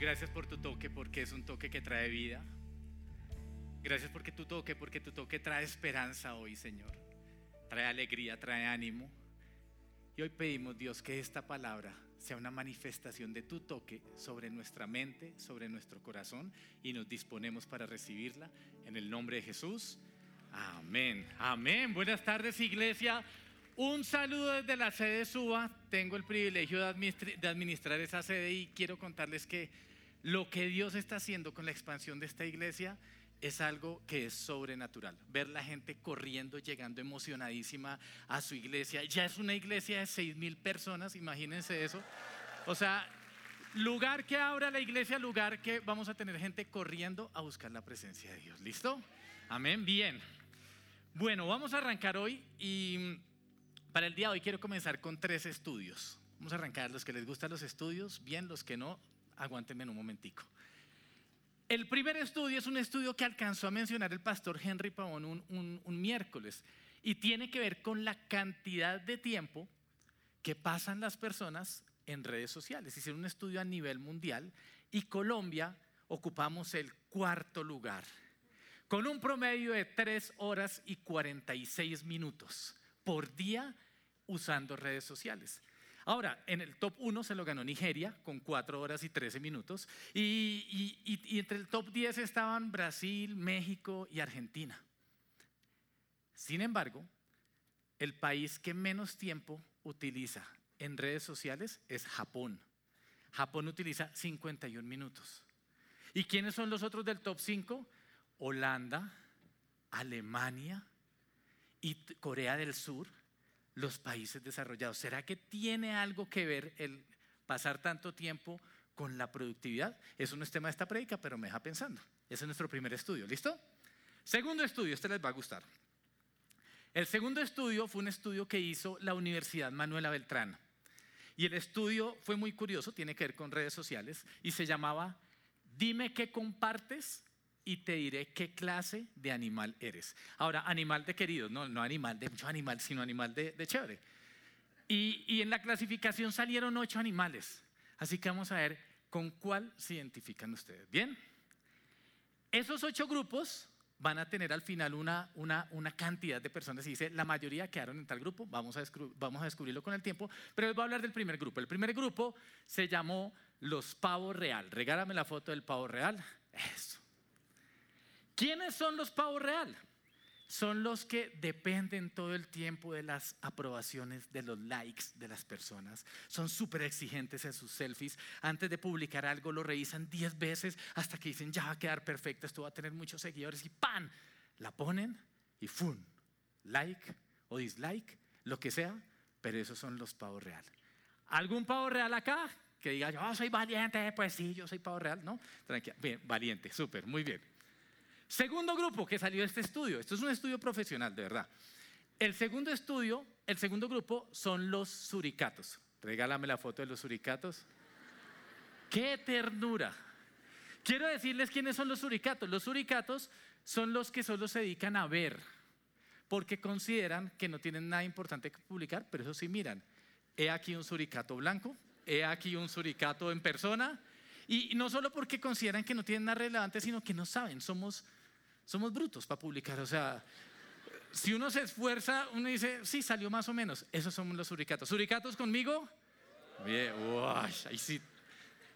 Gracias por tu toque, porque es un toque que trae vida. Gracias porque tu toque, porque tu toque trae esperanza hoy, Señor. Trae alegría, trae ánimo. Y hoy pedimos, Dios, que esta palabra sea una manifestación de tu toque sobre nuestra mente, sobre nuestro corazón, y nos disponemos para recibirla. En el nombre de Jesús. Amén. Amén. Buenas tardes, iglesia. Un saludo desde la sede de Suba. Tengo el privilegio de administrar esa sede y quiero contarles que lo que Dios está haciendo con la expansión de esta iglesia es algo que es sobrenatural. Ver la gente corriendo, llegando emocionadísima a su iglesia. Ya es una iglesia de seis mil personas, imagínense eso. O sea, lugar que abra la iglesia, lugar que vamos a tener gente corriendo a buscar la presencia de Dios. ¿Listo? Amén. Bien. Bueno, vamos a arrancar hoy y para el día de hoy quiero comenzar con tres estudios. Vamos a arrancar los que les gustan los estudios, bien los que no, aguántenme en un momentico. El primer estudio es un estudio que alcanzó a mencionar el pastor Henry Pavón un, un, miércoles y tiene que ver con la cantidad de tiempo que pasan las personas en redes sociales. Hicieron un estudio a nivel mundial y Colombia ocupamos el cuarto lugar, con un promedio de 3 horas y 46 minutos por día usando redes sociales. Ahora, en el top 1 se lo ganó Nigeria con 4 horas y 13 minutos. Y, y, entre el top 10 estaban Brasil, México y Argentina. Sin embargo, el país que menos tiempo utiliza en redes sociales es Japón. Japón utiliza 51 minutos. ¿Y quiénes son los otros del top 5? Holanda, Alemania, y Corea del Sur, los países desarrollados. ¿Será que tiene algo que ver el pasar tanto tiempo con la productividad? Eso no es tema de esta prédica, pero me deja pensando. Ese es nuestro primer estudio. ¿Listo? Segundo estudio, este les va a gustar. El segundo estudio fue un estudio que hizo la Universidad Manuela Beltrán. Y el estudio fue muy curioso, tiene que ver con redes sociales, y se llamaba Dime qué compartes y te diré qué clase de animal eres. Ahora, animal de querido, no, no animal de mucho animal, sino animal de, chévere. Y, y, en la clasificación salieron ocho animales. Así que vamos a ver con cuál se identifican ustedes. Bien, esos ocho grupos van a tener al final una, una, una cantidad de personas. Y dice, la mayoría quedaron en tal grupo, vamos a, vamos a descubrirlo con el tiempo. Pero les voy a hablar del primer grupo. El primer grupo se llamó los pavos real. Regálame la foto del pavo real. Eso. ¿Quiénes son los pavos real? Son los que dependen todo el tiempo de las aprobaciones, de los likes de las personas. Son súper exigentes en sus selfies. Antes de publicar algo lo revisan 10 veces hasta que dicen, ya va a quedar perfecto, esto va a tener muchos seguidores y ¡pam! La ponen y ¡fum! Like o dislike, lo que sea, pero esos son los pavos real. ¿Algún pavo real acá? Que diga, yo soy valiente, pues sí, yo soy pavo real, ¿no? Tranquila, bien, valiente, súper, muy bien. Segundo grupo que salió de este estudio, esto es un estudio profesional, de verdad. El segundo estudio, el segundo grupo son los suricatos. Regálame la foto de los suricatos. ¡Qué ternura! Quiero decirles quiénes son los suricatos. Los suricatos son los que solo se dedican a ver, porque consideran que no tienen nada importante que publicar, pero eso sí miran. He aquí un suricato blanco, he aquí un suricato en persona, y no solo porque consideran que no tienen nada relevante, sino que no saben, somos somos brutos para publicar. O sea, si uno se esfuerza, uno dice, sí, salió más o menos. Esos somos los suricatos. ¿Suricatos conmigo? Bien, uy, ahí sí.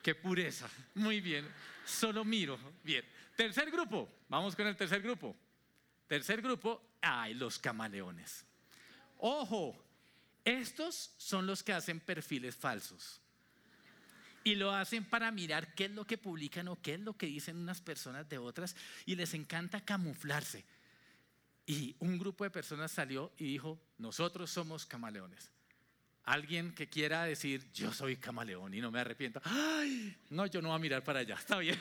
Qué pureza. Muy bien. Solo miro. Bien. Tercer grupo. Vamos con el tercer grupo. Tercer grupo. Ay, los camaleones. Ojo, estos son los que hacen perfiles falsos. Y lo hacen para mirar qué es lo que publican o qué es lo que dicen unas personas de otras y les encanta camuflarse. Y un grupo de personas salió y dijo, nosotros somos camaleones. Alguien que quiera decir, yo soy camaleón y no me arrepiento. Ay, no, yo no voy a mirar para allá, está bien.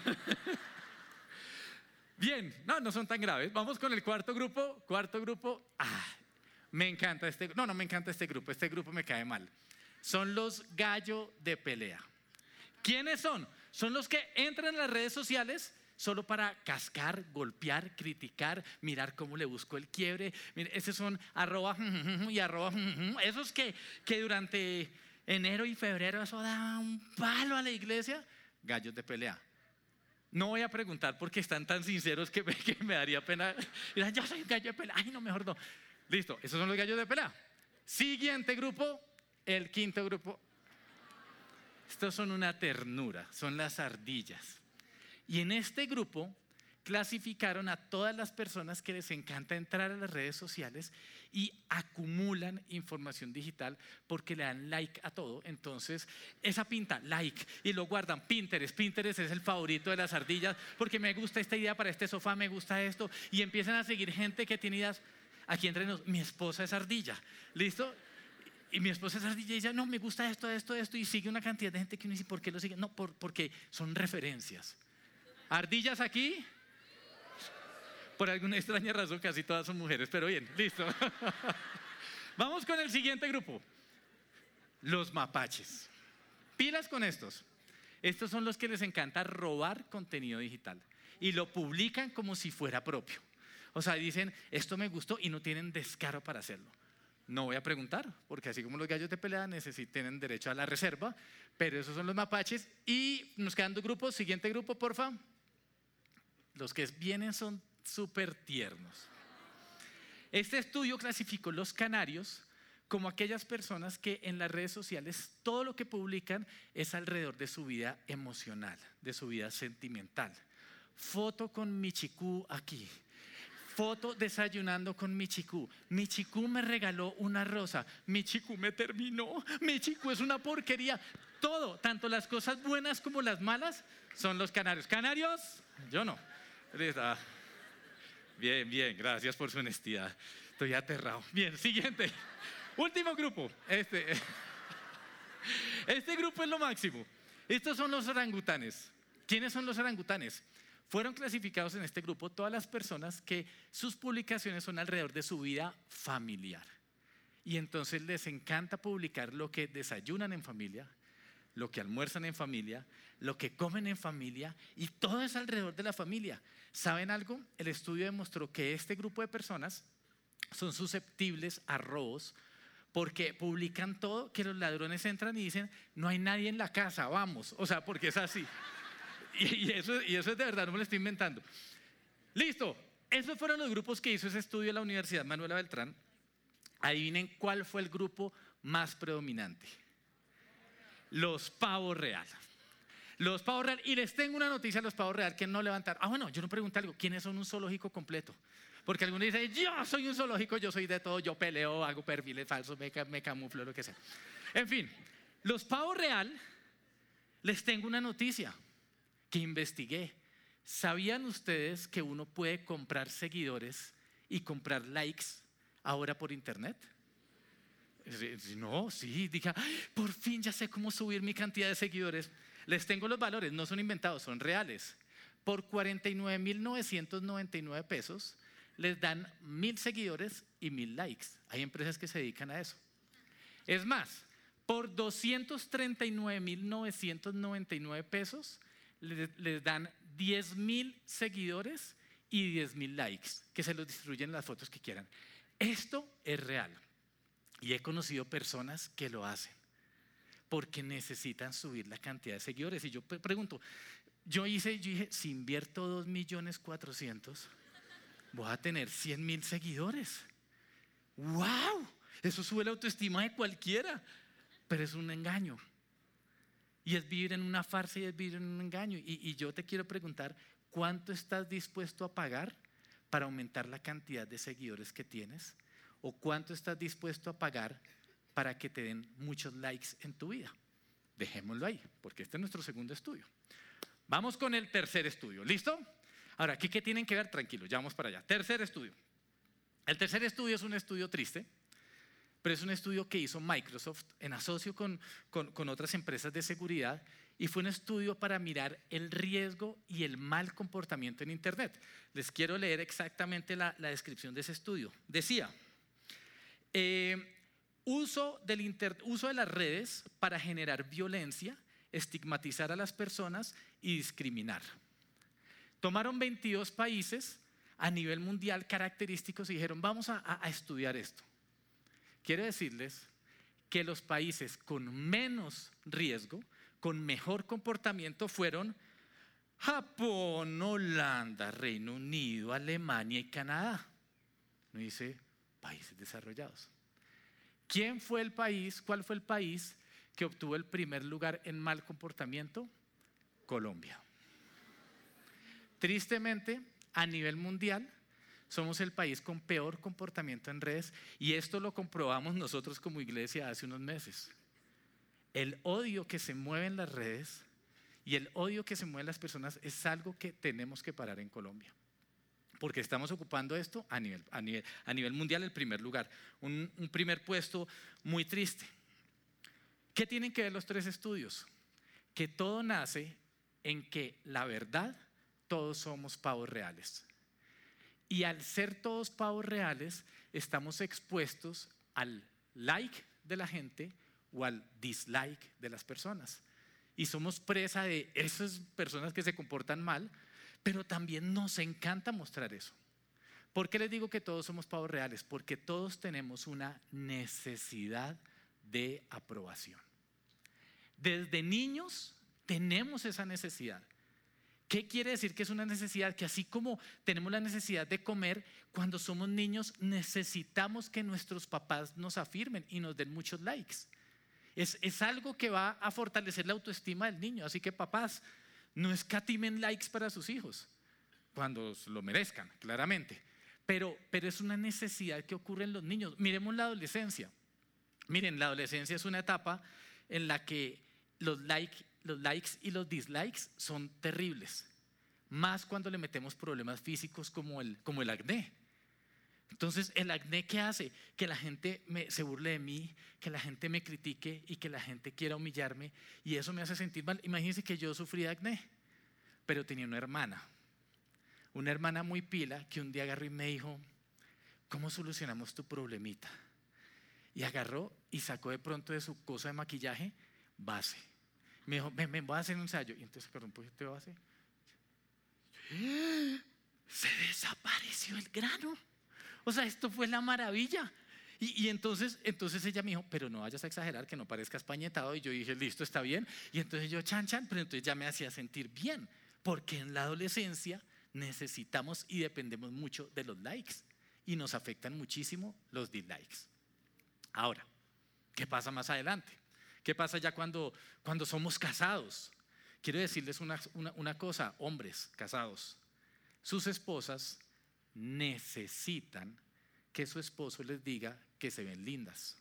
bien, no, no son tan graves. Vamos con el cuarto grupo. Cuarto grupo, ah, me encanta este, no, no me encanta este grupo, este grupo me cae mal. Son los gallo de pelea. ¿Quiénes son? Son los que entran en las redes sociales solo para cascar, golpear, criticar, mirar cómo le busco el quiebre. Esos son arroba y arroba. Esos que, que durante enero y febrero eso da un palo a la iglesia, gallos de pelea. No voy a preguntar porque están tan sinceros que me, daría pena. Yo soy un gallo de pelea. Ay, no, mejor no. Listo, esos son los gallos de pelea. Siguiente grupo, el quinto grupo. Estos son una ternura, son las ardillas. Y en este grupo clasificaron a todas las personas que les encanta entrar a las redes sociales y acumulan información digital porque le dan like a todo. Entonces, esa pinta, like, y lo guardan. Pinterest, Pinterest es el favorito de las ardillas porque me gusta esta idea para este sofá, me gusta esto. Y empiezan a seguir gente que tiene ideas. Aquí entre nos, mi esposa es ardilla. ¿Listo? Y mi esposa es ardilla y dice, no, me gusta esto, esto, esto. Y sigue una cantidad de gente que uno dice, ¿por qué lo sigue? No, porque son referencias. ¿Ardillas aquí? Por alguna extraña razón casi todas son mujeres, pero bien, listo. Vamos con el siguiente grupo. Los mapaches. Pilas con estos. Estos son los que les encanta robar contenido digital y lo publican como si fuera propio. O sea, dicen, esto me gustó y no tienen descaro para hacerlo. No voy a preguntar, porque así como los gallos de pelea tienen derecho a la reserva, pero esos son los mapaches. Y nos quedan dos grupos. Siguiente grupo, porfa. Los que vienen son súper tiernos. Este estudio clasificó los canarios como aquellas personas que en las redes sociales todo lo que publican es alrededor de su vida emocional, de su vida sentimental. Foto con Michicú aquí. Foto desayunando con Michicú. Michicú me regaló una rosa. Michicú me terminó. Michicú es una porquería. Todo, tanto las cosas buenas como las malas, son los canarios. ¿Canarios? Yo no. Bien, bien, gracias por su honestidad. Estoy aterrado. Bien, siguiente. Último grupo. Este, este grupo es lo máximo. Estos son los orangutanes. ¿Quiénes son los orangutanes? Fueron clasificados en este grupo todas las personas que sus publicaciones son alrededor de su vida familiar. Y entonces les encanta publicar lo que desayunan en familia, lo que almuerzan en familia, lo que comen en familia y todo es alrededor de la familia. ¿Saben algo? El estudio demostró que este grupo de personas son susceptibles a robos porque publican todo, que los ladrones entran y dicen, no hay nadie en la casa, vamos. O sea, porque es así. Y, eso, y eso es de verdad, no me lo estoy inventando. Listo, esos fueron los grupos que hizo ese estudio en la Universidad Manuela Beltrán. Adivinen cuál fue el grupo más predominante. Los pavos reales. Los pavos real. Y les tengo una noticia a los pavos real que no levantaron. Ah, bueno, yo no pregunté algo. ¿Quiénes son un zoológico completo? Porque algunos dicen, yo soy un zoológico, yo soy de todo, yo peleo, hago perfiles falsos, me, me camuflo, lo que sea. En fin, los pavos real, les tengo una noticia que investigué. ¿Sabían ustedes que uno puede comprar seguidores y comprar likes ahora por internet? No, sí, diga, por fin ya sé cómo subir mi cantidad de seguidores. Les tengo los valores, no son inventados, son reales. Por 49.999 pesos les dan mil seguidores y mil likes. Hay empresas que se dedican a eso. Es más, por 239.999 pesos les, dan 10 mil seguidores y 10 mil likes, que se los distribuyen las fotos que quieran. Esto es real. Y he conocido personas que lo hacen porque necesitan subir la cantidad de seguidores. Y yo pregunto, yo hice, yo dije, si invierto 2 millones 400, voy a tener 100 mil seguidores. ¡Wow! Eso sube la autoestima de cualquiera, pero es un engaño. Y es vivir en una farsa y es vivir en un engaño. Y, yo te quiero preguntar, ¿cuánto estás dispuesto a pagar para aumentar la cantidad de seguidores que tienes? ¿O cuánto estás dispuesto a pagar para que te den muchos likes en tu vida. Dejémoslo ahí, porque este es nuestro segundo estudio. Vamos con el tercer estudio. ¿Listo? Ahora, ¿aquí qué tienen que ver? Tranquilo, ya vamos para allá. Tercer estudio. El tercer estudio es un estudio triste, pero es un estudio que hizo Microsoft en asocio con, con, otras empresas de seguridad y fue un estudio para mirar el riesgo y el mal comportamiento en Internet. Les quiero leer exactamente la, la descripción de ese estudio. Decía, eh, Uso, del uso de las redes para generar violencia, estigmatizar a las personas y discriminar. Tomaron 22 países a nivel mundial característicos y dijeron, vamos a, a estudiar esto. Quiero decirles que los países con menos riesgo, con mejor comportamiento fueron Japón, Holanda, Reino Unido, Alemania y Canadá. No dice países desarrollados. ¿Quién fue el país, cuál fue el país que obtuvo el primer lugar en mal comportamiento? Colombia. Tristemente, a nivel mundial, somos el país con peor comportamiento en redes y esto lo comprobamos nosotros como iglesia hace unos meses. El odio que se mueve en las redes y el odio que se mueve en las personas es algo que tenemos que parar en Colombia. Porque estamos ocupando esto a nivel, a nivel, mundial el primer lugar. Un, un primer puesto muy triste. ¿Qué tienen que ver los tres estudios? Que todo nace en que la verdad, todos somos pavos reales. Y al ser todos pavos reales, estamos expuestos al like de la gente o al dislike de las personas. Y somos presa de esas personas que se comportan mal, pero también nos encanta mostrar eso. ¿Por qué les digo que todos somos pavos reales? Porque todos tenemos una necesidad de aprobación. Desde niños tenemos esa necesidad. ¿Qué quiere decir que es una necesidad? Que así como tenemos la necesidad de comer, cuando somos niños necesitamos que nuestros papás nos afirmen y nos den muchos likes. Es, es algo que va a fortalecer la autoestima del niño. Así que papás, no escatimen likes para sus hijos, cuando lo merezcan, claramente. Pero, pero es una necesidad que ocurre en los niños. Miremos la adolescencia. Miren, la adolescencia es una etapa en la que los likes los likes y los dislikes son terribles, más cuando le metemos problemas físicos como el, como el acné. Entonces, el acné ¿qué hace? Que la gente se burle de mí, que la gente me critique y que la gente quiera humillarme y eso me hace sentir mal. Imagínense que yo sufrí de acné, pero tenía una hermana, una hermana muy pila que un día agarró y me dijo, ¿cómo solucionamos tu problemita? Y agarró y sacó de pronto de su cosa de maquillaje base me dijo, ven, voy a hacer un ensayo. Y entonces agarró un poquito base. Se desapareció el grano. O sea, esto fue la maravilla. Y, entonces, entonces ella me dijo, pero no vayas a exagerar, que no parezca españetado. Y yo dije, listo, está bien. Y entonces yo, chan, chan, pero entonces ya me hacía sentir bien. Porque en la adolescencia necesitamos y dependemos mucho de los likes. Y nos afectan muchísimo los dislikes. Ahora, ¿qué pasa más adelante? ¿Qué pasa ya cuando, cuando somos casados? Quiero decirles una, una cosa, hombres casados. Sus esposas necesitan que su esposo les diga que se ven lindas.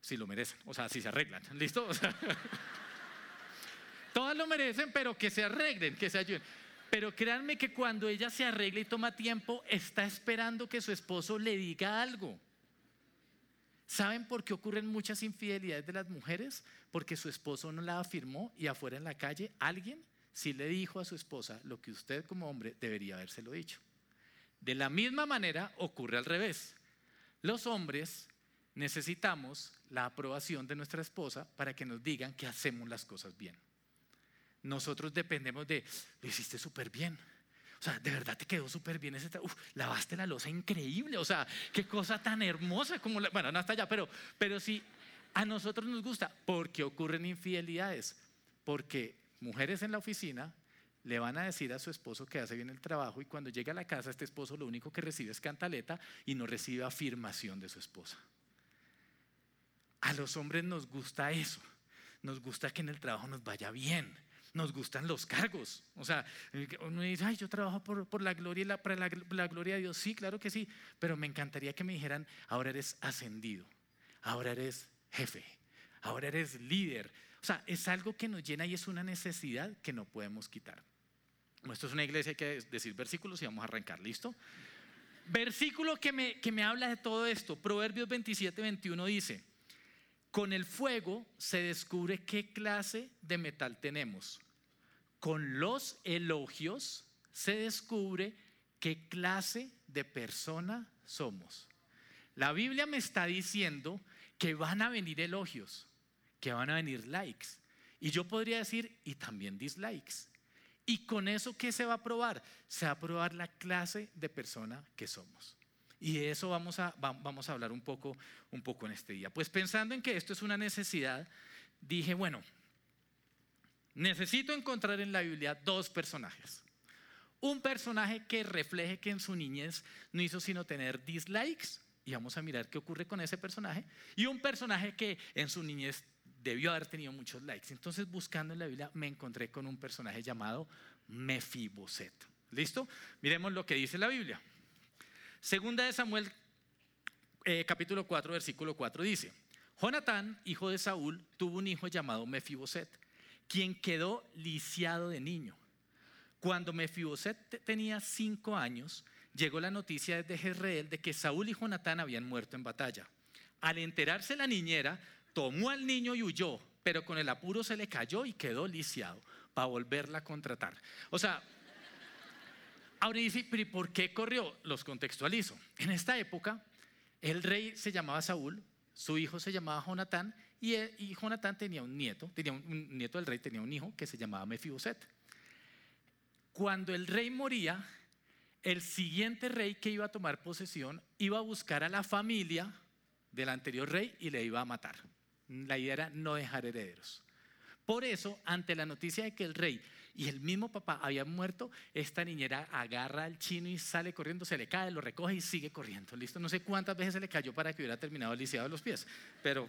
Si lo merecen, o sea, si se arreglan. ¿Listo? Todas lo merecen, pero que se arreglen, que se ayuden. Pero créanme que cuando ella se arregla y toma tiempo, está esperando que su esposo le diga algo. ¿Saben por qué ocurren muchas infidelidades de las mujeres? Porque su esposo no la afirmó y afuera en la calle alguien sí le dijo a su esposa lo que usted como hombre debería habérselo dicho. De la misma manera ocurre al revés. Los hombres necesitamos la aprobación de nuestra esposa para que nos digan que hacemos las cosas bien. Nosotros dependemos de, lo hiciste súper bien o sea, de verdad te quedó súper bien ese Uf, lavaste la losa increíble. O sea, qué cosa tan hermosa como bueno, no hasta allá, pero, pero sí, a nosotros nos gusta porque ocurren infidelidades. Porque mujeres en la oficina le van a decir a su esposo que hace bien el trabajo y cuando llega a la casa este esposo lo único que recibe es cantaleta y no recibe afirmación de su esposa. A los hombres nos gusta eso, nos gusta que en el trabajo nos vaya bien, nos gustan los cargos. O sea, uno dice, ay, yo trabajo por, la gloria y la, para la, gloria de Dios. Sí, claro que sí, pero me encantaría que me dijeran, ahora eres ascendido, ahora eres jefe, ahora eres líder. O sea, es algo que nos llena y es una necesidad que no podemos quitar. Esto es una iglesia, hay que decir versículos y vamos a arrancar, ¿listo? Versículo que me, que me habla de todo esto, Proverbios 27, 21 dice, con el fuego se descubre qué clase de metal tenemos con los elogios se descubre qué clase de persona somos. La Biblia me está diciendo que van a venir elogios, que van a venir likes. Y yo podría decir, y también dislikes. Y con eso, ¿qué se va a probar? Se va a probar la clase de persona que somos. Y de eso vamos a, vamos a hablar un poco, un poco en este día. Pues pensando en que esto es una necesidad, dije, bueno, necesito encontrar en la Biblia dos personajes. Un personaje que refleje que en su niñez no hizo sino tener dislikes, y vamos a mirar qué ocurre con ese personaje, y un personaje que en su niñez debió haber tenido muchos likes. Entonces, buscando en la Biblia, me encontré con un personaje llamado Mefiboset. ¿Listo? Miremos lo que dice la Biblia. Segunda de Samuel, eh, capítulo 4, versículo 4 dice, Jonatán, hijo de Saúl, tuvo un hijo llamado Mefiboset, quien quedó lisiado de niño. Cuando Mefiboset tenía cinco años, llegó la noticia desde Jezreel de que Saúl y Jonatán habían muerto en batalla. Al enterarse la niñera, tomó al niño y huyó, pero con el apuro se le cayó y quedó lisiado para volverla a contratar. O sea, ahora dice, pero por qué corrió? Los contextualizo. En esta época, el rey se llamaba Saúl, su hijo se llamaba Jonatán y, y Jonatán tenía un nieto, tenía un, nieto del rey, tenía un hijo que se llamaba Mefiboset. Cuando el rey moría, el siguiente rey que iba a tomar posesión iba a buscar a la familia del anterior rey y le iba a matar. La idea era no dejar herederos. Por eso, ante la noticia de que el rey y el mismo papá habían muerto, esta niñera agarra al chino y sale corriendo, se le cae, lo recoge y sigue corriendo. Listo, no sé cuántas veces se le cayó para que hubiera terminado lisiado de los pies, pero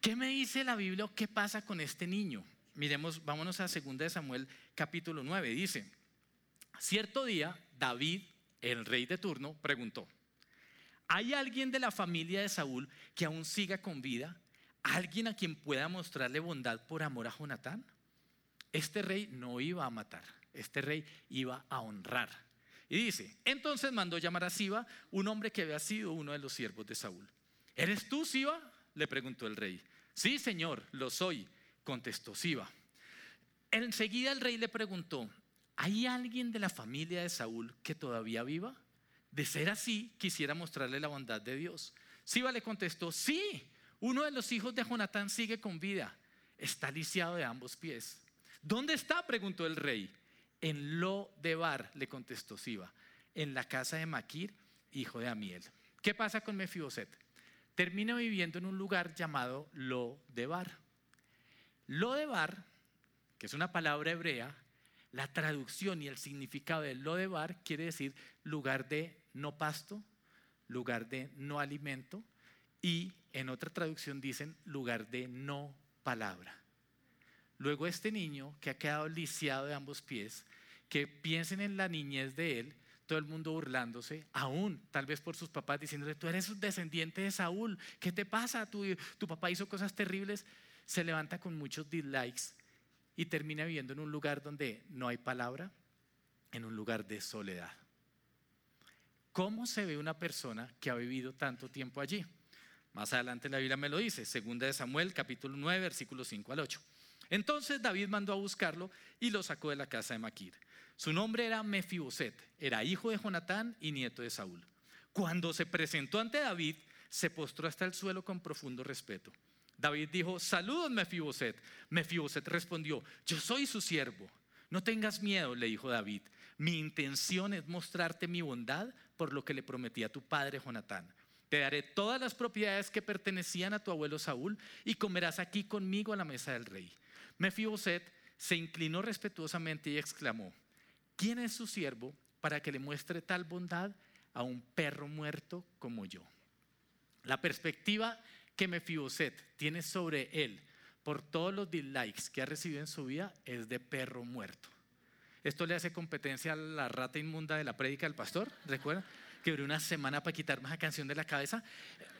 ¿qué me dice la Biblia o qué pasa con este niño? Miremos, vámonos a 2 de Samuel capítulo 9, dice, cierto día David, el rey de turno, preguntó, ¿Hay alguien de la familia de Saúl que aún siga con vida? ¿Alguien a quien pueda mostrarle bondad por amor a Jonatán? Este rey no iba a matar, este rey iba a honrar. Y dice, entonces mandó llamar a Siba, un hombre que había sido uno de los siervos de Saúl. ¿Eres tú, Siba? le preguntó el rey. Sí, señor, lo soy, contestó Siba. Enseguida el rey le preguntó, ¿hay alguien de la familia de Saúl que todavía viva? De ser así, quisiera mostrarle la bondad de Dios. Siba le contestó, sí, uno de los hijos de Jonatán sigue con vida, está lisiado de ambos pies. ¿Dónde está? preguntó el rey. En Lo de Bar, le contestó Siba, en la casa de Maquir, hijo de Amiel. ¿Qué pasa con Mefiboset? Termina viviendo en un lugar llamado Lo de Bar. Lo de Bar, que es una palabra hebrea, la traducción y el significado de Lo de Bar quiere decir lugar de no pasto, lugar de no alimento y en otra traducción dicen lugar de no palabra. Luego este niño que ha quedado lisiado de ambos pies, que piensen en la niñez de él, todo el mundo burlándose, aún tal vez por sus papás diciéndole, tú eres un descendiente de Saúl, ¿qué te pasa? Tu, tu papá hizo cosas terribles, se levanta con muchos dislikes y termina viviendo en un lugar donde no hay palabra, en un lugar de soledad. ¿Cómo se ve una persona que ha vivido tanto tiempo allí? Más adelante la Biblia me lo dice, segunda de Samuel, capítulo 9, versículos 5 al 8. Entonces David mandó a buscarlo y lo sacó de la casa de Maquir. Su nombre era Mefiboset, era hijo de Jonatán y nieto de Saúl. Cuando se presentó ante David, se postró hasta el suelo con profundo respeto. David dijo, saludos Mefiboset. Mefiboset respondió, yo soy su siervo. No tengas miedo, le dijo David. Mi intención es mostrarte mi bondad por lo que le prometí a tu padre Jonatán. Te daré todas las propiedades que pertenecían a tu abuelo Saúl y comerás aquí conmigo a la mesa del rey. Mefiboset se inclinó respetuosamente y exclamó, ¿quién es su siervo para que le muestre tal bondad a un perro muerto como yo? La perspectiva que Mefiboset tiene sobre él por todos los dislikes que ha recibido en su vida es de perro muerto. Esto le hace competencia a la rata inmunda de la prédica del pastor, ¿recuerda? Que duró una semana para quitarme esa canción de la cabeza.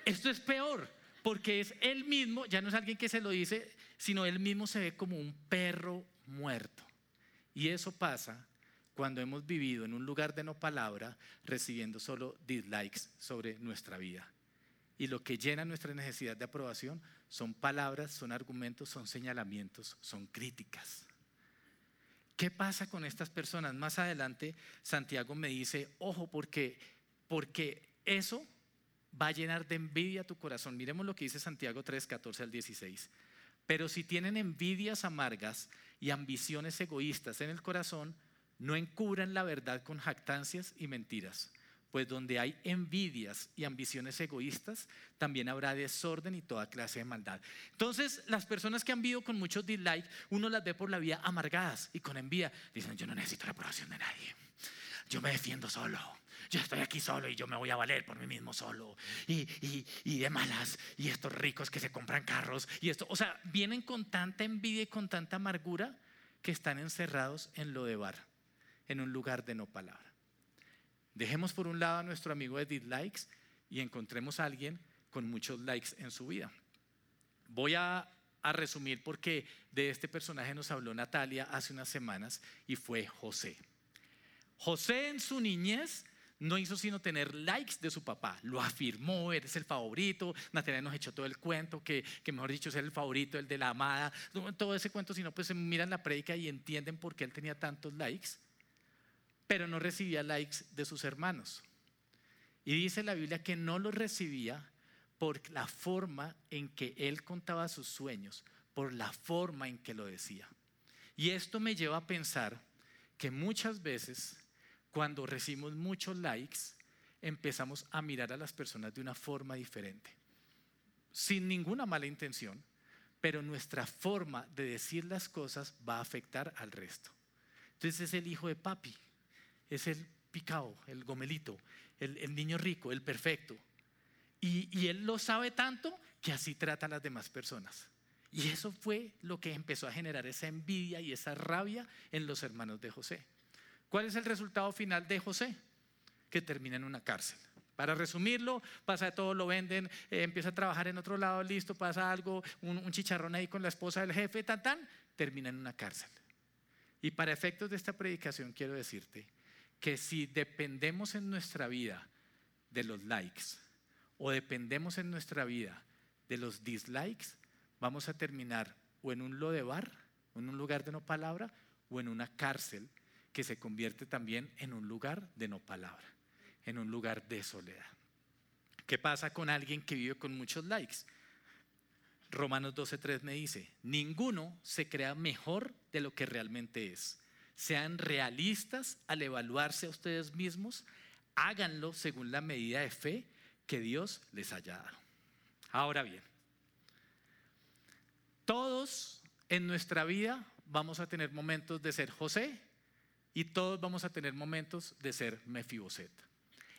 Esto es peor, porque es él mismo, ya no es alguien que se lo dice, sino él mismo se ve como un perro muerto. Y eso pasa cuando hemos vivido en un lugar de no palabra, recibiendo solo dislikes sobre nuestra vida. Y lo que llena nuestra necesidad de aprobación son palabras, son argumentos, son señalamientos, son críticas. ¿Qué pasa con estas personas? Más adelante Santiago me dice, ojo, porque, porque eso va a llenar de envidia tu corazón. Miremos lo que dice Santiago 3, 14 al 16. Pero si tienen envidias amargas y ambiciones egoístas en el corazón, no encubran la verdad con jactancias y mentiras. pues donde hay envidias y ambiciones egoístas, también habrá desorden y toda clase de maldad. Entonces, las personas que han vivido con muchos dislikes, uno las ve por la vía amargadas y con envidia. Dicen, yo no necesito la aprobación de nadie. Yo me defiendo solo. Yo estoy aquí solo y yo me voy a valer por mí mismo solo. Y, y de malas. Y estos ricos que se compran carros. Y esto, o sea, vienen con tanta envidia y con tanta amargura que están encerrados en lo de bar, en un lugar de no palabra. Dejemos por un lado a nuestro amigo de dislikes y encontremos a alguien con muchos likes en su vida. Voy a, a, resumir porque de este personaje nos habló Natalia hace unas semanas y fue José. José en su niñez no hizo sino tener likes de su papá. Lo afirmó, eres el favorito. Natalia nos echó todo el cuento, que, que mejor dicho es el favorito, el de la amada. Todo ese cuento, si no, pues miran la prédica y entienden por qué él tenía tantos likes pero no recibía likes de sus hermanos. Y dice la Biblia que no los recibía por la forma en que él contaba sus sueños, por la forma en que lo decía. Y esto me lleva a pensar que muchas veces cuando recibimos muchos likes, empezamos a mirar a las personas de una forma diferente, sin ninguna mala intención, pero nuestra forma de decir las cosas va a afectar al resto. Entonces es el hijo de papi, es el picao, el gomelito, el, niño rico, el perfecto. Y, y, él lo sabe tanto que así trata a las demás personas. Y eso fue lo que empezó a generar esa envidia y esa rabia en los hermanos de José. ¿Cuál es el resultado final de José? Que termina en una cárcel. Para resumirlo, pasa de todo, lo venden, eh, empieza a trabajar en otro lado, listo, pasa algo, un, un chicharrón ahí con la esposa del jefe, tan, tan, termina en una cárcel. Y para efectos de esta predicación quiero decirte que si dependemos en nuestra vida de los likes o dependemos en nuestra vida de los dislikes, vamos a terminar o en un lodebar, en un lugar de no palabra, o en una cárcel que se convierte también en un lugar de no palabra, en un lugar de soledad. ¿Qué pasa con alguien que vive con muchos likes? Romanos 12.3 me dice, ninguno se crea mejor de lo que realmente es sean realistas al evaluarse a ustedes mismos, háganlo según la medida de fe que Dios les haya dado. Ahora bien, todos en nuestra vida vamos a tener momentos de ser José y todos vamos a tener momentos de ser Mefiboset.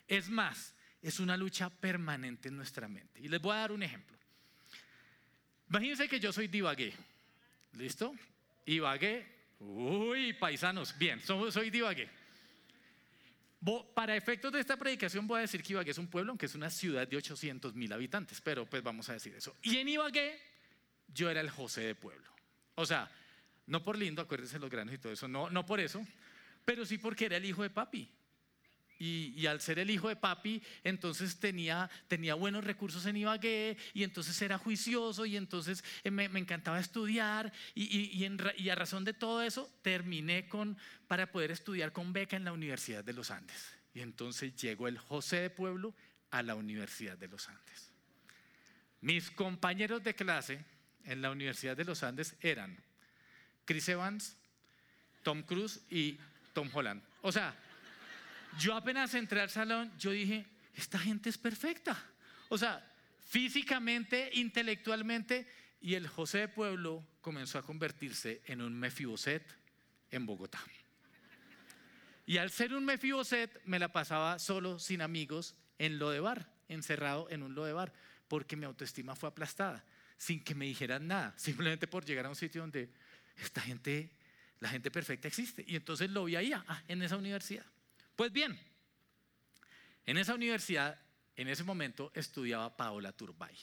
Es más, es una lucha permanente en nuestra mente. Y les voy a dar un ejemplo. Imagínense que yo soy divagué. ¿Listo? Divagué Uy, paisanos, bien, soy, Ibagué. Para efectos de esta predicación voy a decir que Ibagué es un pueblo, aunque es una ciudad de 800 mil habitantes, pero pues vamos a decir eso. Y en Ibagué yo era el José de pueblo. O sea, no por lindo, acuérdense los granos y todo eso, no, no por eso, pero sí porque era el hijo de papi. Y, al ser el hijo de papi, entonces tenía, tenía buenos recursos en Ibagué y entonces era juicioso y entonces eh, me, encantaba estudiar y, a razón de todo eso terminé con, para poder estudiar con beca en la Universidad de los Andes. Y entonces llegó el José de Pueblo a la Universidad de los Andes. Mis compañeros de clase en la Universidad de los Andes eran Chris Evans, Tom Cruise y Tom Holland. O sea, yo apenas entré al salón, yo dije, esta gente es perfecta. O sea, físicamente, intelectualmente, y el José de Pueblo comenzó a convertirse en un Mefiboset en Bogotá. Y al ser un Mefiboset, me la pasaba solo, sin amigos, en lo de bar, encerrado en un lo de bar, porque mi autoestima fue aplastada, sin que me dijeran nada, simplemente por llegar a un sitio donde esta gente, la gente perfecta existe. Y entonces lo vi ahí, ah, en esa universidad. Pues bien, en esa universidad, en ese momento, estudiaba Paola Turbay.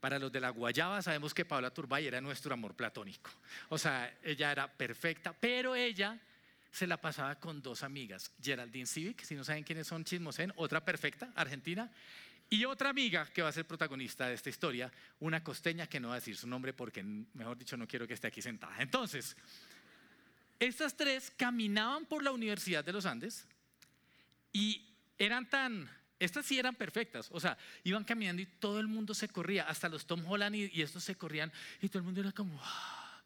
Para los de la Guayaba sabemos que Paola Turbay era nuestro amor platónico. O sea, ella era perfecta, pero ella se la pasaba con dos amigas, Geraldine Civic, si no saben quiénes son Chismosen, otra perfecta, argentina, y otra amiga que va a ser protagonista de esta historia, una costeña que no va a decir su nombre porque, mejor dicho, no quiero que esté aquí sentada. Entonces, estas tres caminaban por la Universidad de los Andes y eran tan, estas sí eran perfectas, o sea, iban caminando y todo el mundo se corría, hasta los Tom Holland y, estos se corrían y todo el mundo era como, ah".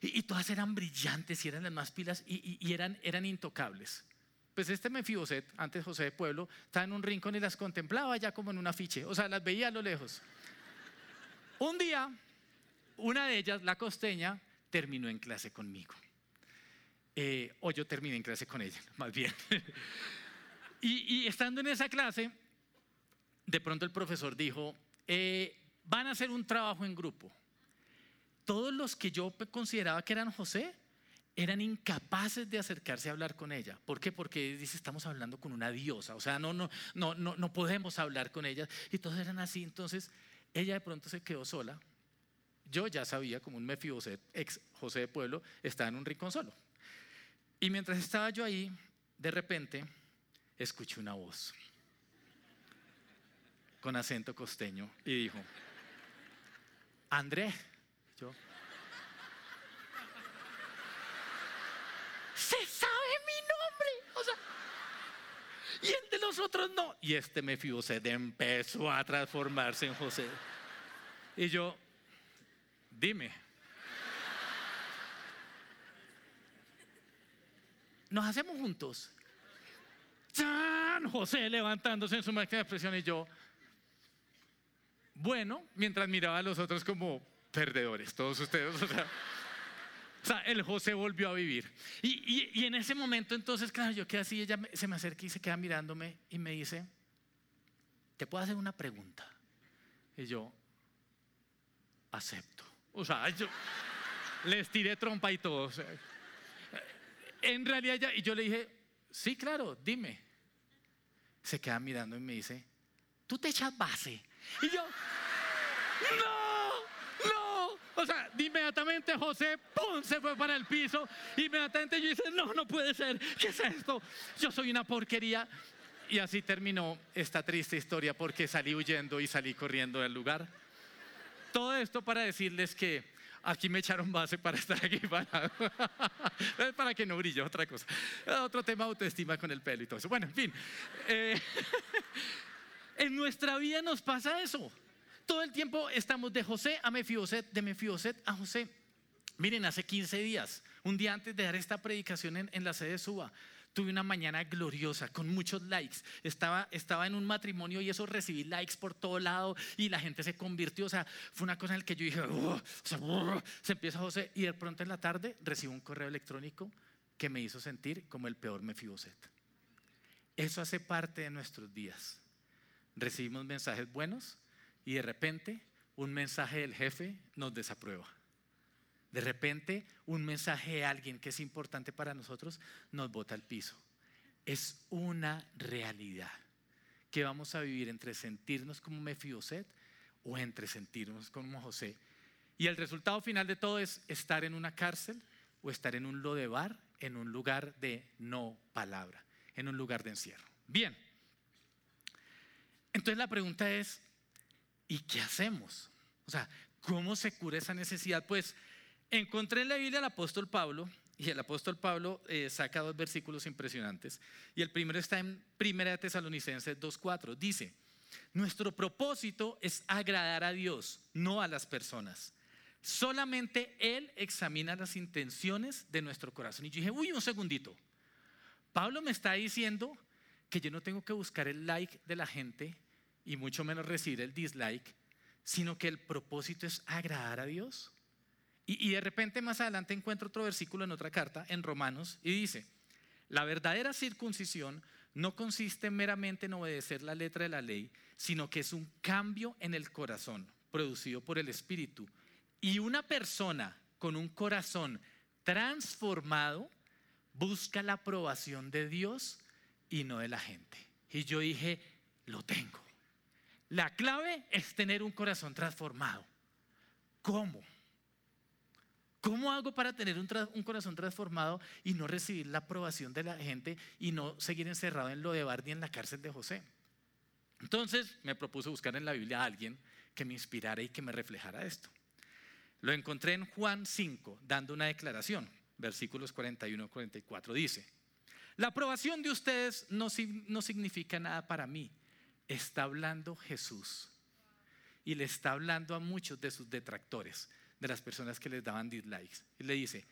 y, todas eran brillantes y eran las más pilas y, eran, eran intocables. Pues este Mefiboset, antes José de Pueblo, estaba en un rincón y las contemplaba ya como en un afiche, o sea, las veía a lo lejos. Un día, una de ellas, la costeña, terminó en clase conmigo. Eh, o yo terminé en clase con ella, más bien. y, estando en esa clase, de pronto el profesor dijo, eh, van a hacer un trabajo en grupo. Todos los que yo consideraba que eran José, eran incapaces de acercarse a hablar con ella. ¿Por qué? Porque dice, estamos hablando con una diosa, o sea, no, no, no, no, no podemos hablar con ella. Y todos eran así, entonces ella de pronto se quedó sola. Yo ya sabía, como un Mefiboset, ex José de Pueblo, estaba en un rincón solo. Y mientras estaba yo ahí, de repente, escuché una voz con acento costeño y dijo, André, yo, se sabe mi nombre. O sea, y el de los otros no. Y este Mefiboset empezó a transformarse en José. Y yo, dime. Nos hacemos juntos. ¡Chan! José levantándose en su máxima expresión y yo, bueno, mientras miraba a los otros como perdedores, todos ustedes, o sea. O sea, el José volvió a vivir. Y, en ese momento, entonces, claro, yo quedé así, ella se me acerca y se queda mirándome y me dice, ¿te puedo hacer una pregunta? Y yo, acepto. O sea, yo les tiré trompa y todo. En realidad, ya, y yo le dije, sí, claro, dime. Se queda mirando y me dice, ¿tú te echas base? Y yo, no. O sea, inmediatamente José, ¡pum!, se fue para el piso. Inmediatamente yo dije, no, no puede ser. ¿Qué es esto? Yo soy una porquería. Y así terminó esta triste historia porque salí huyendo y salí corriendo del lugar. Todo esto para decirles que aquí me echaron base para estar aquí parado. para que no brille, otra cosa. Otro tema autoestima con el pelo y todo eso. Bueno, en fin. Eh, en nuestra vida nos pasa eso. Todo el tiempo estamos de José a Mefiboset, de Mefiboset a José. Miren, hace 15 días, un día antes de dar esta predicación en, la sede de Suba, tuve una mañana gloriosa con muchos likes. Estaba, estaba en un matrimonio y eso recibí likes por todo lado y la gente se convirtió. O sea, fue una cosa en la que yo dije, se empieza José y de pronto en la tarde recibo un correo electrónico que me hizo sentir como el peor Mefiboset. Eso hace parte de nuestros días. Recibimos mensajes buenos y de repente un mensaje del jefe nos desaprueba. De repente un mensaje de alguien que es importante para nosotros nos bota al piso. Es una realidad que vamos a vivir entre sentirnos como Mefiboset o entre sentirnos como José. Y el resultado final de todo es estar en una cárcel o estar en un lodebar, en un lugar de no palabra, en un lugar de encierro. Bien. Entonces la pregunta es, ¿Y qué hacemos? O sea, ¿cómo se cura esa necesidad? Pues encontré en la Biblia al apóstol Pablo y el apóstol Pablo eh, saca dos versículos impresionantes. Y el primero está en Primera de Tesalonicenses 2.4. Dice, nuestro propósito es agradar a Dios, no a las personas. Solamente Él examina las intenciones de nuestro corazón. Y yo dije, uy, un segundito. Pablo me está diciendo que yo no tengo que buscar el like de la gente y mucho menos recibir el dislike, sino que el propósito es agradar a Dios. Y, de repente más adelante encuentro otro versículo en otra carta, en Romanos, y dice, la verdadera circuncisión no consiste meramente en obedecer la letra de la ley, sino que es un cambio en el corazón producido por el Espíritu. Y una persona con un corazón transformado busca la aprobación de Dios y no de la gente. Y yo dije, lo tengo. La clave es tener un corazón transformado. ¿Cómo? ¿Cómo hago para tener un, corazón transformado y no recibir la aprobación de la gente y no seguir encerrado en lo de Barney en la cárcel de José? Entonces me propuse buscar en la Biblia a alguien que me inspirara y que me reflejara esto. Lo encontré en Juan 5, dando una declaración, versículos 41 44. Dice, la aprobación de ustedes no significa nada para mí está hablando Jesús. Y le está hablando a muchos de sus detractores, de las personas que les daban dislikes. Y le dice,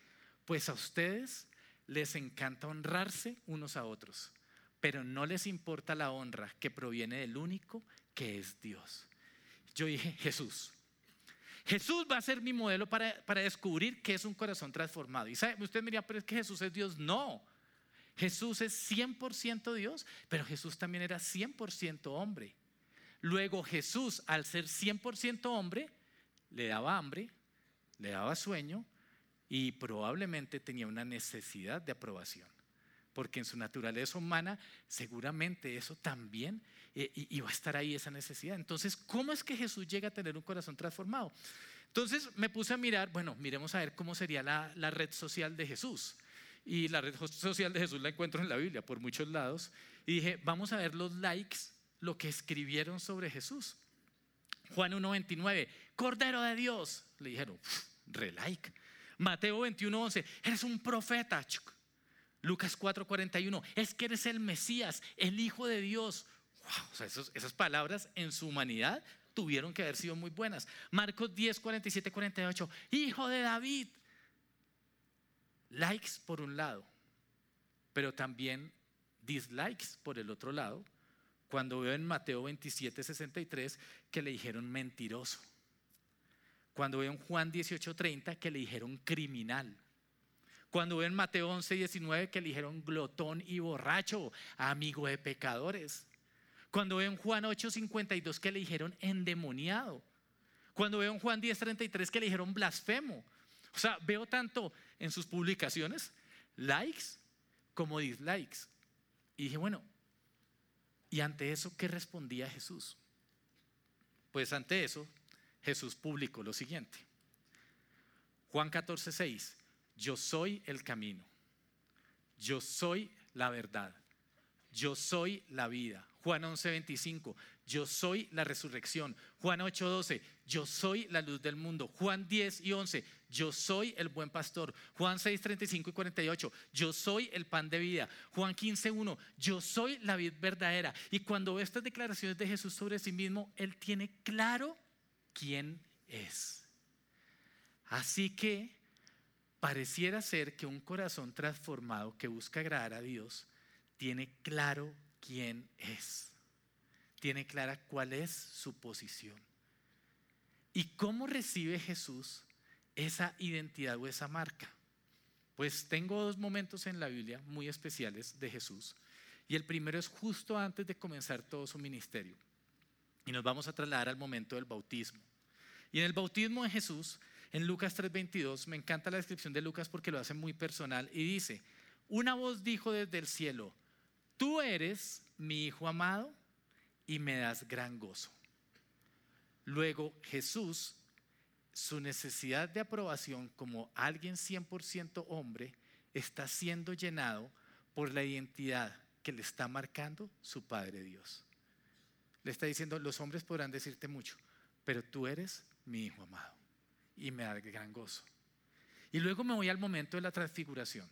pues a ustedes les encanta honrarse unos a otros, pero no les importa la honra que proviene del único que es Dios. Yo dije, Jesús. Jesús va a ser mi modelo para, para descubrir qué es un corazón transformado. Y sabe, usted me diría, pero es que Jesús es Dios. No. Jesús es 100% Dios, pero Jesús también era 100% hombre. Luego Jesús, al ser 100% hombre, le daba hambre, le daba sueño y probablemente tenía una necesidad de aprobación. Porque en su naturaleza humana seguramente eso también eh, iba a estar ahí esa necesidad. Entonces, ¿cómo es que Jesús llega a tener un corazón transformado? Entonces me puse a mirar, bueno, miremos a ver cómo sería la red social de Jesús. Y la red social de Jesús la encuentro en la Biblia por muchos lados. Y dije, vamos a ver los likes, lo que escribieron sobre Jesús. Juan 1.29, Cordero de Dios. Le dijeron, relike. Mateo 21.11, eres un profeta. Lucas 4.41, es que eres el Mesías, el Hijo de Dios. Wow, esas palabras en su humanidad tuvieron que haber sido muy buenas. Marcos 10, 47, 48, Hijo de David. Likes por un lado, pero también dislikes por el otro lado, cuando veo en Mateo 27, 63 que le dijeron mentiroso. Cuando veo en Juan 18, 30 que le dijeron criminal. Cuando veo en Mateo 11, 19 que le dijeron glotón y borracho, amigo de pecadores. Cuando veo en Juan 8, 52 que le dijeron endemoniado. Cuando veo en Juan 10, 33 que le dijeron blasfemo. O sea, veo tanto en sus publicaciones likes como dislikes. Y dije, bueno, ¿y ante eso qué respondía Jesús? Pues ante eso Jesús publicó lo siguiente. Juan 14, 6. Yo soy el camino. Yo soy la verdad. Yo soy la vida. Juan 11, 25. Yo soy la resurrección. Juan 8, 12. Yo soy la luz del mundo. Juan 10 y 11. Yo soy el buen pastor. Juan 6, 35 y 48. Yo soy el pan de vida. Juan 15, 1. Yo soy la vida verdadera. Y cuando ve estas declaraciones de Jesús sobre sí mismo, Él tiene claro quién es. Así que pareciera ser que un corazón transformado que busca agradar a Dios tiene claro quién es. Tiene clara cuál es su posición. ¿Y cómo recibe Jesús esa identidad o esa marca? Pues tengo dos momentos en la Biblia muy especiales de Jesús. Y el primero es justo antes de comenzar todo su ministerio. Y nos vamos a trasladar al momento del bautismo. Y en el bautismo de Jesús, en Lucas 3:22, me encanta la descripción de Lucas porque lo hace muy personal y dice, una voz dijo desde el cielo, tú eres mi hijo amado y me das gran gozo. Luego Jesús, su necesidad de aprobación como alguien 100% hombre, está siendo llenado por la identidad que le está marcando su Padre Dios. Le está diciendo, los hombres podrán decirte mucho, pero tú eres mi Hijo amado y me da gran gozo. Y luego me voy al momento de la transfiguración,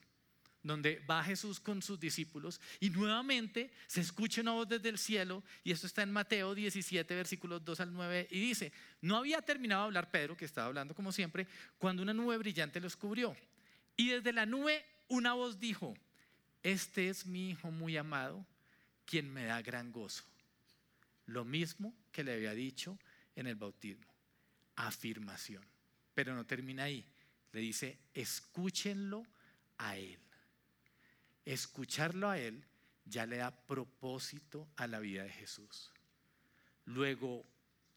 donde va Jesús con sus discípulos y nuevamente se escucha una voz desde el cielo, y esto está en Mateo 17, versículos 2 al 9, y dice, no había terminado de hablar Pedro, que estaba hablando como siempre, cuando una nube brillante los cubrió. Y desde la nube una voz dijo, este es mi Hijo muy amado, quien me da gran gozo. Lo mismo que le había dicho en el bautismo. Afirmación. Pero no termina ahí. Le dice, escúchenlo a Él. Escucharlo a Él ya le da propósito a la vida de Jesús. Luego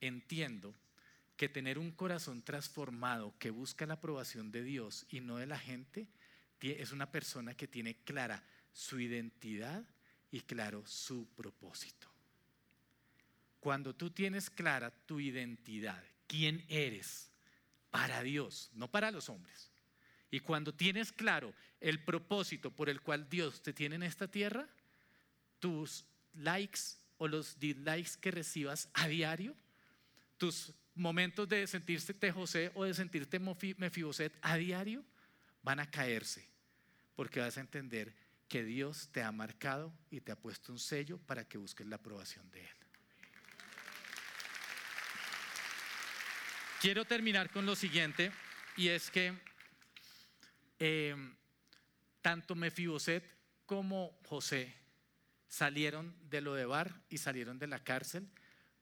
entiendo que tener un corazón transformado que busca la aprobación de Dios y no de la gente es una persona que tiene clara su identidad y claro su propósito. Cuando tú tienes clara tu identidad, quién eres para Dios, no para los hombres, y cuando tienes claro el propósito por el cual Dios te tiene en esta tierra, tus likes o los dislikes que recibas a diario, tus momentos de sentirte José o de sentirte Mefiboset a diario, van a caerse, porque vas a entender que Dios te ha marcado y te ha puesto un sello para que busques la aprobación de Él. Quiero terminar con lo siguiente, y es que em, tanto Mefiboset como José salieron de Lodebar y salieron de la cárcel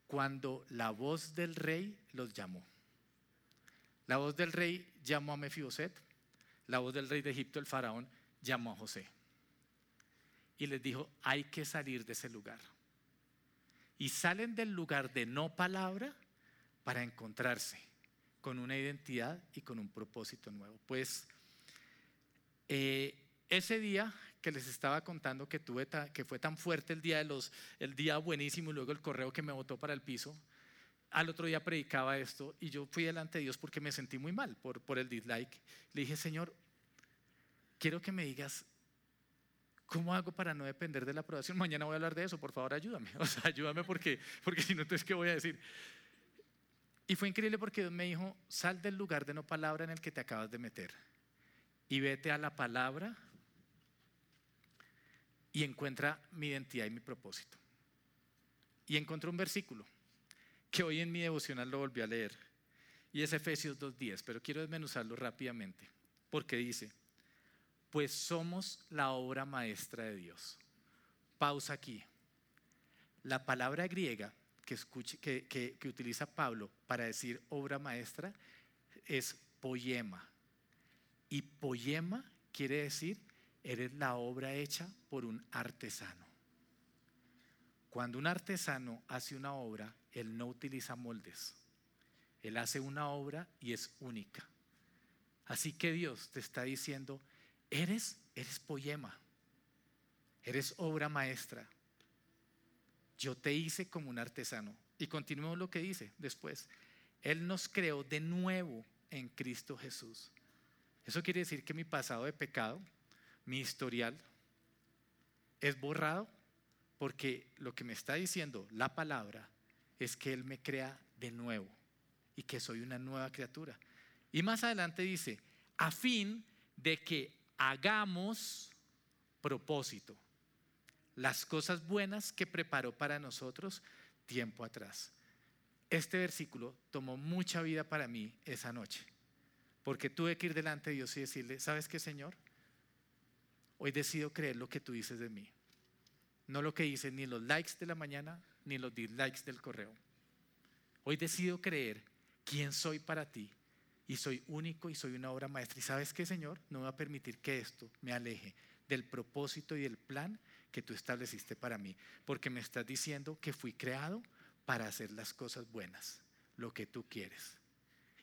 cuando la voz del rey los llamó. La voz del rey llamó a Mefiboset, la voz del rey de Egipto, el faraón, llamó a José. Y les dijo, hay que salir de ese lugar. Y salen del lugar de no palabra para encontrarse con una identidad y con un propósito nuevo. Pues eh, ese día que les estaba contando que tuve que fue tan fuerte el día de los el día buenísimo y luego el correo que me botó para el piso al otro día predicaba esto y yo fui delante de Dios porque me sentí muy mal por, por el dislike. Le dije, Señor, quiero que me digas, ¿cómo hago para no depender de la aprobación? Mañana voy a hablar de eso, por favor, ayúdame. O sea, ayúdame porque, porque si no, entonces, ¿qué voy a decir? Y fue increíble porque Dios me dijo, sal del lugar de no palabra en el que te acabas de meter y vete a la palabra y encuentra mi identidad y mi propósito. Y encontré un versículo que hoy en mi devocional lo volví a leer. Y es Efesios 2.10, pero quiero desmenuzarlo rápidamente, porque dice, pues somos la obra maestra de Dios. Pausa aquí. La palabra griega que, escuche, que, que utiliza Pablo para decir obra maestra es poema. Y poema quiere decir, eres la obra hecha por un artesano. Cuando un artesano hace una obra, él no utiliza moldes. Él hace una obra y es única. Así que Dios te está diciendo, eres, eres poema, eres obra maestra. Yo te hice como un artesano. Y continuemos lo que dice después. Él nos creó de nuevo en Cristo Jesús. Eso quiere decir que mi pasado de pecado, mi historial, es borrado porque lo que me está diciendo la palabra es que Él me crea de nuevo y que soy una nueva criatura. Y más adelante dice, a fin de que hagamos propósito, las cosas buenas que preparó para nosotros tiempo atrás. Este versículo tomó mucha vida para mí esa noche, porque tuve que ir delante de Dios y decirle, ¿sabes qué, Señor? Hoy decido creer lo que tú dices de mí, no lo que dicen ni los likes de la mañana, ni los dislikes del correo. Hoy decido creer quién soy para ti y soy único y soy una obra maestra. ¿Y sabes qué, Señor? No voy a permitir que esto me aleje del propósito y el plan que tú estableciste para mí, porque me estás diciendo que fui creado para hacer las cosas buenas, lo que tú quieres.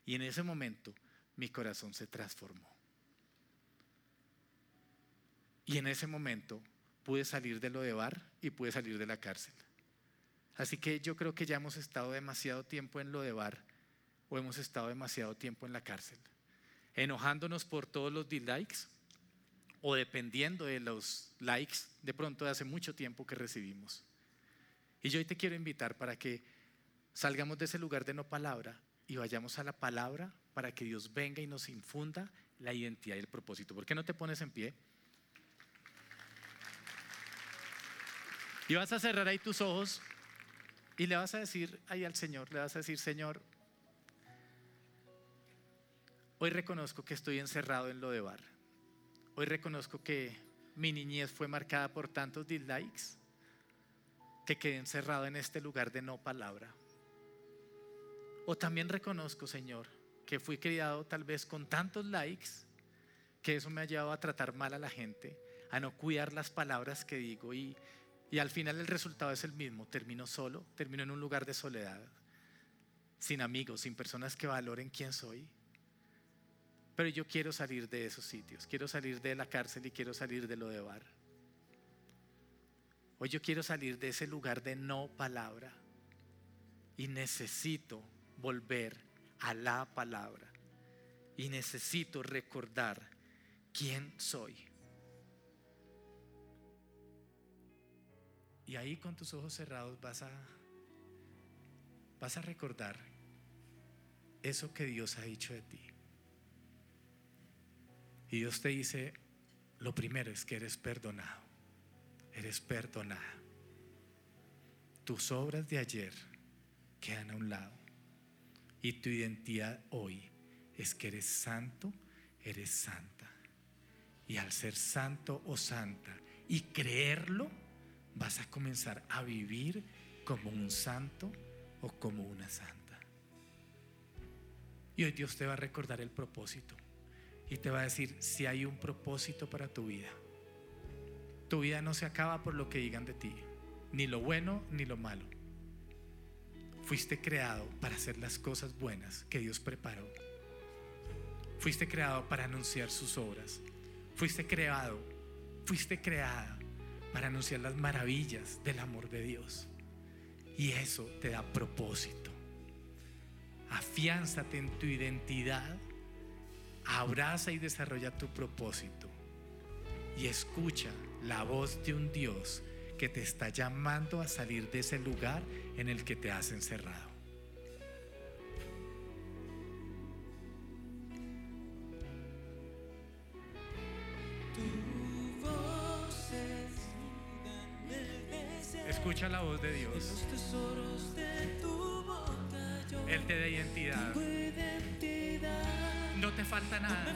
Y en ese momento mi corazón se transformó. Y en ese momento pude salir de lo de bar y pude salir de la cárcel. Así que yo creo que ya hemos estado demasiado tiempo en lo de bar o hemos estado demasiado tiempo en la cárcel, enojándonos por todos los dislikes o dependiendo de los likes de pronto de hace mucho tiempo que recibimos. Y yo hoy te quiero invitar para que salgamos de ese lugar de no palabra y vayamos a la palabra para que Dios venga y nos infunda la identidad y el propósito. ¿Por qué no te pones en pie? Y vas a cerrar ahí tus ojos y le vas a decir ahí al Señor, le vas a decir, Señor, hoy reconozco que estoy encerrado en lo de bar. Hoy reconozco que mi niñez fue marcada por tantos dislikes que quedé encerrado en este lugar de no palabra. O también reconozco, Señor, que fui criado tal vez con tantos likes que eso me ha llevado a tratar mal a la gente, a no cuidar las palabras que digo y y al final el resultado es el mismo. Termino solo, termino en un lugar de soledad, sin amigos, sin personas que valoren quién soy. Pero yo quiero salir de esos sitios, quiero salir de la cárcel y quiero salir de lo de bar. Hoy yo quiero salir de ese lugar de no palabra y necesito volver a la palabra y necesito recordar quién soy. Y ahí con tus ojos cerrados vas a vas a recordar eso que Dios ha dicho de ti. Y Dios te dice, lo primero es que eres perdonado. Eres perdonada. Tus obras de ayer quedan a un lado. Y tu identidad hoy es que eres santo, eres santa. Y al ser santo o santa y creerlo, vas a comenzar a vivir como un santo o como una santa. Y hoy Dios te va a recordar el propósito y te va a decir si hay un propósito para tu vida. Tu vida no se acaba por lo que digan de ti, ni lo bueno ni lo malo. Fuiste creado para hacer las cosas buenas que Dios preparó. Fuiste creado para anunciar sus obras. Fuiste creado, fuiste creada para anunciar las maravillas del amor de Dios. Y eso te da propósito. Afiánzate en tu identidad, abraza y desarrolla tu propósito. Y escucha la voz de un Dios que te está llamando a salir de ese lugar en el que te has encerrado. Escucha la voz de Dios. Él te da identidad. No te falta nada.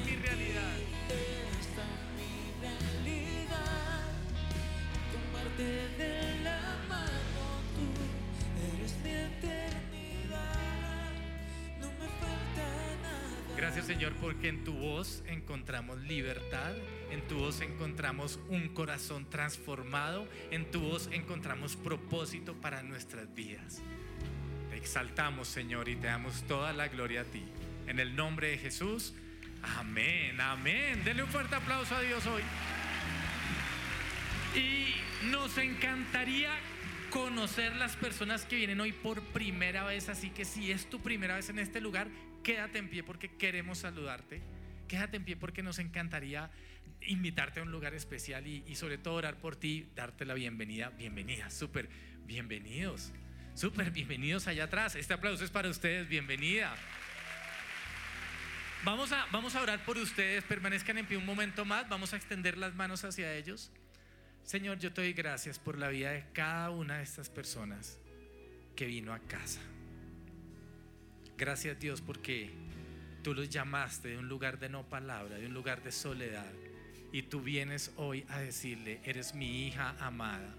Señor porque en tu voz encontramos libertad, en tu voz encontramos un corazón transformado, en tu voz encontramos propósito para nuestras vidas. Te exaltamos Señor y te damos toda la gloria a ti. En el nombre de Jesús, amén, amén. Denle un fuerte aplauso a Dios hoy. Y nos encantaría conocer las personas que vienen hoy por primera vez, así que si es tu primera vez en este lugar, quédate en pie porque queremos saludarte. Quédate en pie porque nos encantaría invitarte a un lugar especial y, sobre todo orar por ti, darte la bienvenida. Bienvenida, súper bienvenidos, súper bienvenidos allá atrás. Este aplauso es para ustedes, bienvenida. Vamos a, vamos a orar por ustedes, permanezcan en pie un momento más, vamos a extender las manos hacia ellos. Señor, yo te doy gracias por la vida de cada una de estas personas que vino a casa. Gracias Dios porque tú los llamaste de un lugar de no palabra, de un lugar de soledad. Y tú vienes hoy a decirle, eres mi hija amada.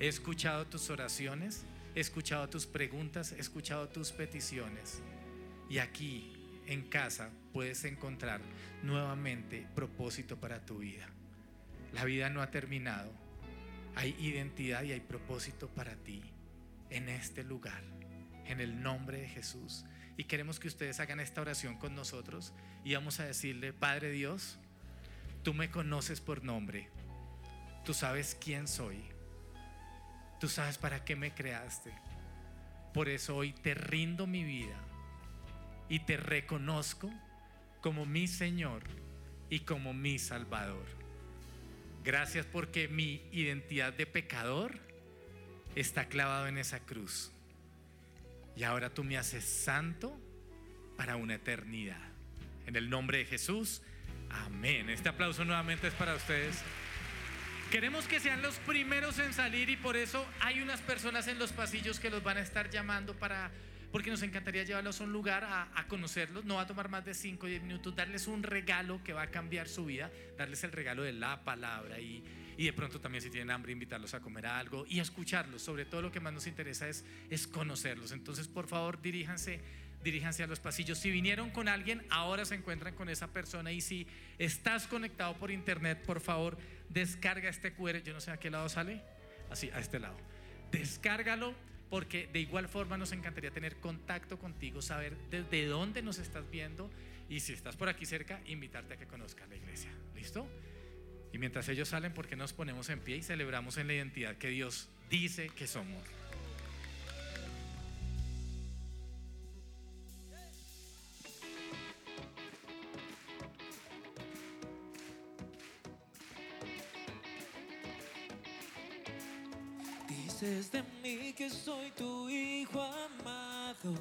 He escuchado tus oraciones, he escuchado tus preguntas, he escuchado tus peticiones. Y aquí, en casa, puedes encontrar nuevamente propósito para tu vida. La vida no ha terminado. Hay identidad y hay propósito para ti en este lugar, en el nombre de Jesús. Y queremos que ustedes hagan esta oración con nosotros y vamos a decirle, Padre Dios, tú me conoces por nombre, tú sabes quién soy, tú sabes para qué me creaste. Por eso hoy te rindo mi vida y te reconozco como mi Señor y como mi Salvador. Gracias porque mi identidad de pecador está clavado en esa cruz. Y ahora tú me haces santo para una eternidad. En el nombre de Jesús, amén. Este aplauso nuevamente es para ustedes. Queremos que sean los primeros en salir y por eso hay unas personas en los pasillos que los van a estar llamando para porque nos encantaría llevarlos a un lugar a, conocerlos. No va a tomar más de 5 o 10 minutos, darles un regalo que va a cambiar su vida, darles el regalo de la palabra y, y de pronto también si tienen hambre invitarlos a comer algo y escucharlos. Sobre todo lo que más nos interesa es, es conocerlos. Entonces, por favor, diríjanse diríjanse a los pasillos. Si vinieron con alguien, ahora se encuentran con esa persona. Y si estás conectado por internet, por favor, descarga este QR. Yo no sé a qué lado sale. Así, a este lado. Descárgalo porque de igual forma nos encantaría tener contacto contigo, saber desde dónde nos estás viendo y si estás por aquí cerca, invitarte a que conozcas la iglesia. ¿Listo? Y mientras ellos salen, ¿por qué nos ponemos en pie y celebramos en la identidad que Dios dice que somos? Dices de mí que soy tu hijo amado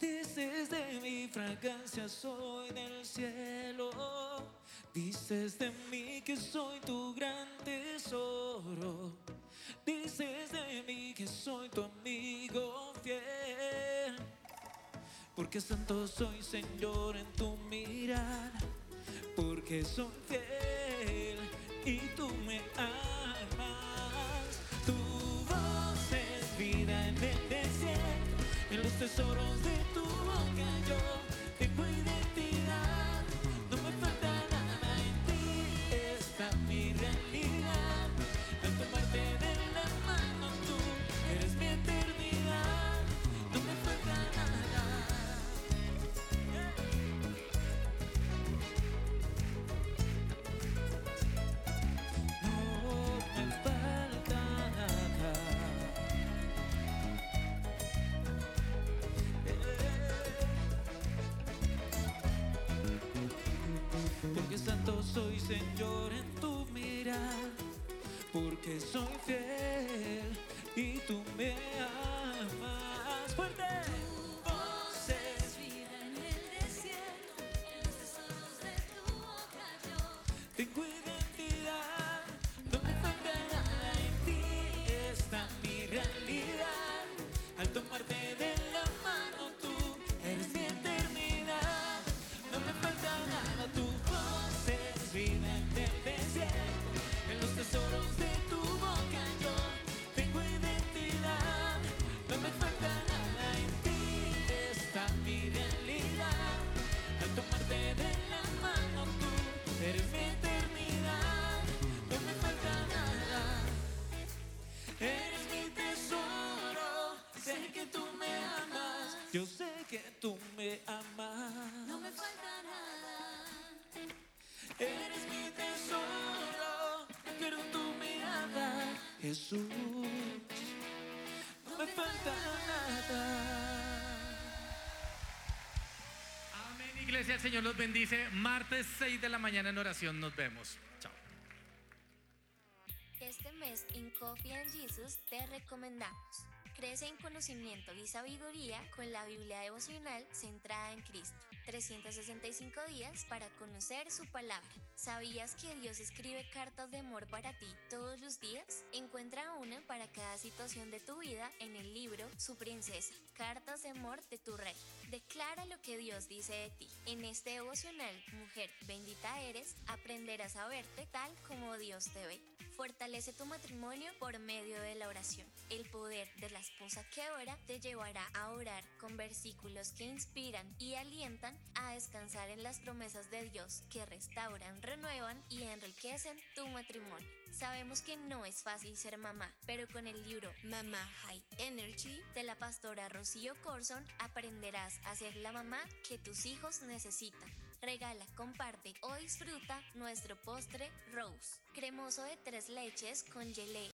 Dices de mi fragancia soy del cielo. Dices de mí que soy tu gran tesoro. Dices de mí que soy tu amigo fiel. Porque santo soy Señor en tu mirar. Porque soy fiel y tú me amas. Tu voz es vida en el desierto. En los tesoros Señor en tu mirar. Porque soy fiel y tú yo sé que tú me amas. no me falta nada. Eres mi tesoro, pero tú me amas, Jesús. No me falta nada. Amén, iglesia, el Señor los bendice. Martes 6 de la mañana en oración nos vemos. Chao. Este mes en Coffee and Jesus te recomendamos. Crece en conocimiento y sabiduría con la Biblia devocional centrada en Cristo. 365 días para conocer su palabra. ¿Sabías que Dios escribe cartas de amor para ti todos los días? Encuentra una para cada situación de tu vida en el libro Su Princesa, Cartas de Amor de tu Rey. Declara lo que Dios dice de ti. En este devocional, mujer bendita eres, aprenderás a verte tal como Dios te ve. Fortalece tu matrimonio por medio de la oración. El poder de la esposa que ora te llevará a orar con versículos que inspiran y alientan a descansar en las promesas de Dios que restauran, renuevan y enriquecen tu matrimonio. Sabemos que no es fácil ser mamá, pero con el libro Mamá High Energy de la pastora Rocío Corson aprenderás a ser la mamá que tus hijos necesitan. Regala, comparte o disfruta nuestro postre Rose, cremoso de tres leches con gelé